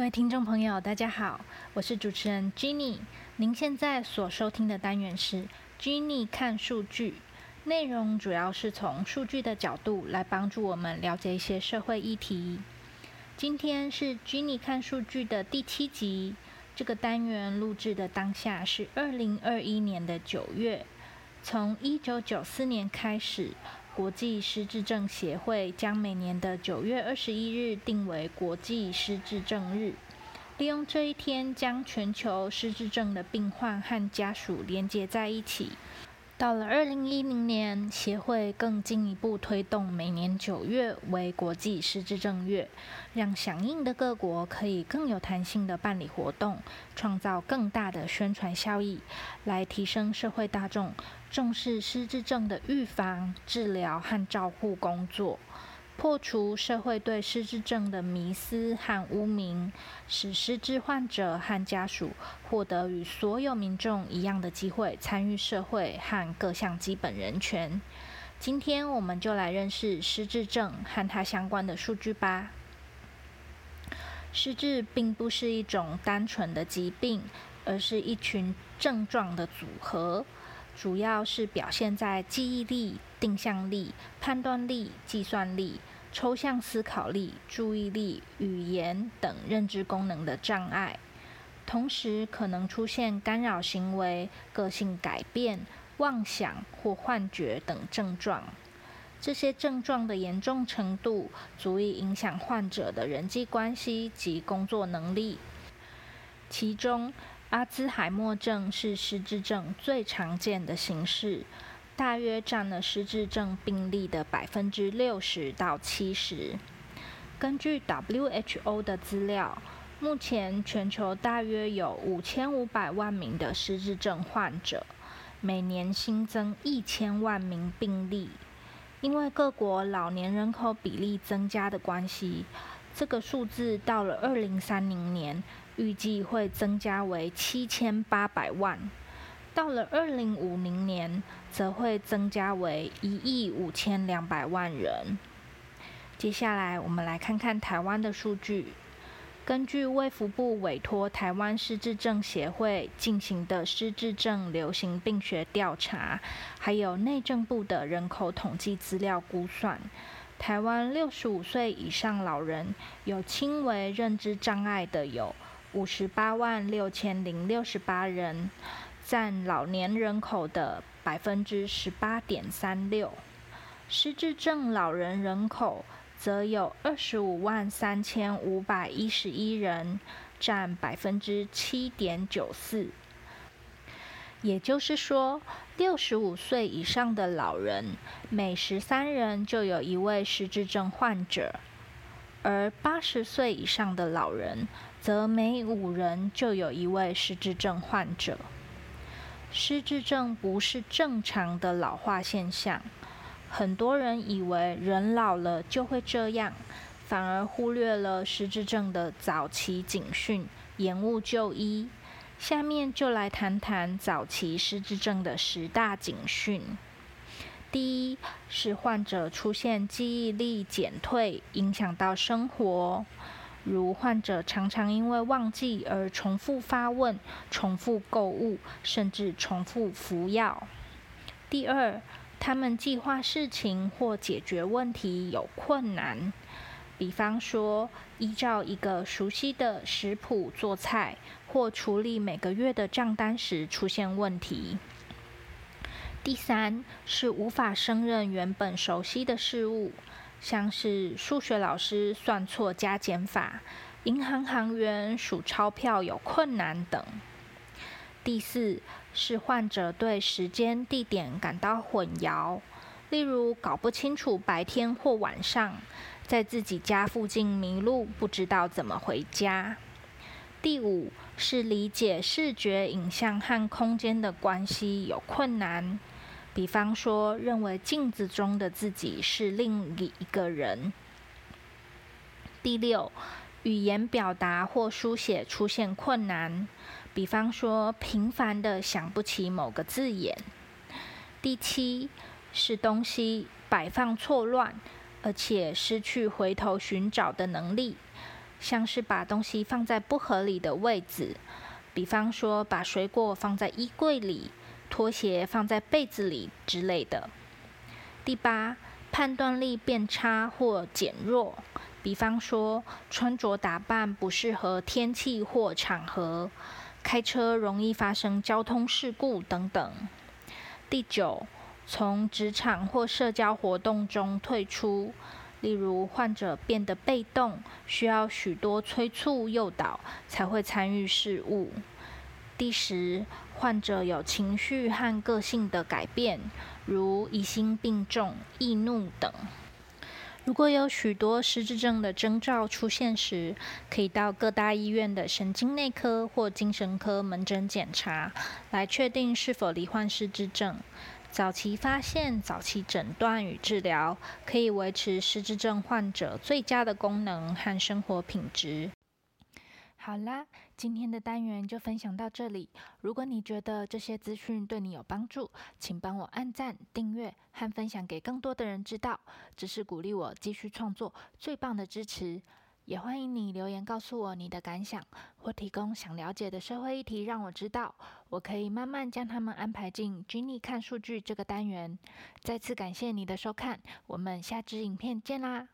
各位听众朋友，大家好，我是主持人 Jenny。您现在所收听的单元是 Jenny 看数据，内容主要是从数据的角度来帮助我们了解一些社会议题。今天是 Jenny 看数据的第七集。这个单元录制的当下是二零二一年的九月。从一九九四年开始。国际失智症协会将每年的九月二十一日定为国际失智症日，利用这一天将全球失智症的病患和家属连接在一起。到了二零一零年，协会更进一步推动每年九月为国际失智症月，让响应的各国可以更有弹性的办理活动，创造更大的宣传效益，来提升社会大众重视失智症的预防、治疗和照护工作。破除社会对失智症的迷思和污名，使失智患者和家属获得与所有民众一样的机会参与社会和各项基本人权。今天我们就来认识失智症和它相关的数据吧。失智并不是一种单纯的疾病，而是一群症状的组合，主要是表现在记忆力、定向力、判断力、计算力。抽象思考力、注意力、语言等认知功能的障碍，同时可能出现干扰行为、个性改变、妄想或幻觉等症状。这些症状的严重程度足以影响患者的人际关系及工作能力。其中，阿兹海默症是失智症最常见的形式。大约占了失智症病例的百分之六十到七十。根据 WHO 的资料，目前全球大约有五千五百万名的失智症患者，每年新增一千万名病例。因为各国老年人口比例增加的关系，这个数字到了二零三零年，预计会增加为七千八百万。到了二零五零年，则会增加为一亿五千两百万人。接下来，我们来看看台湾的数据。根据卫福部委托台湾失智症协会进行的失智症流行病学调查，还有内政部的人口统计资料估算，台湾六十五岁以上老人有轻微认知障碍的有五十八万六千零六十八人。占老年人口的百分之十八点三六，失智症老人人口则有二十五万三千五百一十一人，占百分之七点九四。也就是说，六十五岁以上的老人每十三人就有一位失智症患者，而八十岁以上的老人则每五人就有一位失智症患者。失智症不是正常的老化现象，很多人以为人老了就会这样，反而忽略了失智症的早期警讯，延误就医。下面就来谈谈早期失智症的十大警讯。第一是患者出现记忆力减退，影响到生活。如患者常常因为忘记而重复发问、重复购物，甚至重复服药。第二，他们计划事情或解决问题有困难，比方说依照一个熟悉的食谱做菜，或处理每个月的账单时出现问题。第三，是无法胜任原本熟悉的事物。像是数学老师算错加减法，银行行员数钞票有困难等。第四是患者对时间地点感到混淆，例如搞不清楚白天或晚上，在自己家附近迷路，不知道怎么回家。第五是理解视觉影像和空间的关系有困难。比方说，认为镜子中的自己是另一个人。第六，语言表达或书写出现困难，比方说频繁的想不起某个字眼。第七，是东西摆放错乱，而且失去回头寻找的能力，像是把东西放在不合理的位置，比方说把水果放在衣柜里，拖鞋放在被子里之类的。第八，判断力变差或减弱，比方说穿着打扮不适合天气或场合，开车容易发生交通事故等等。第九，从职场或社交活动中退出。例如，患者变得被动，需要许多催促诱导才会参与事务。第十，患者有情绪和个性的改变，如疑心病重、易怒等。如果有许多失智症的征兆出现时，可以到各大医院的神经内科或精神科门诊检查，来确定是否罹患失智症。早期发现、早期诊断与治疗，可以维持失智症患者最佳的功能和生活品质。好啦，今天的单元就分享到这里。如果你觉得这些资讯对你有帮助，请帮我按赞、订阅和分享给更多的人知道，这是鼓励我继续创作最棒的支持。也欢迎你留言告诉我你的感想，或提供想了解的社会议题，让我知道，我可以慢慢将他们安排进 Jenny 看数据这个单元。再次感谢你的收看，我们下支影片见啦！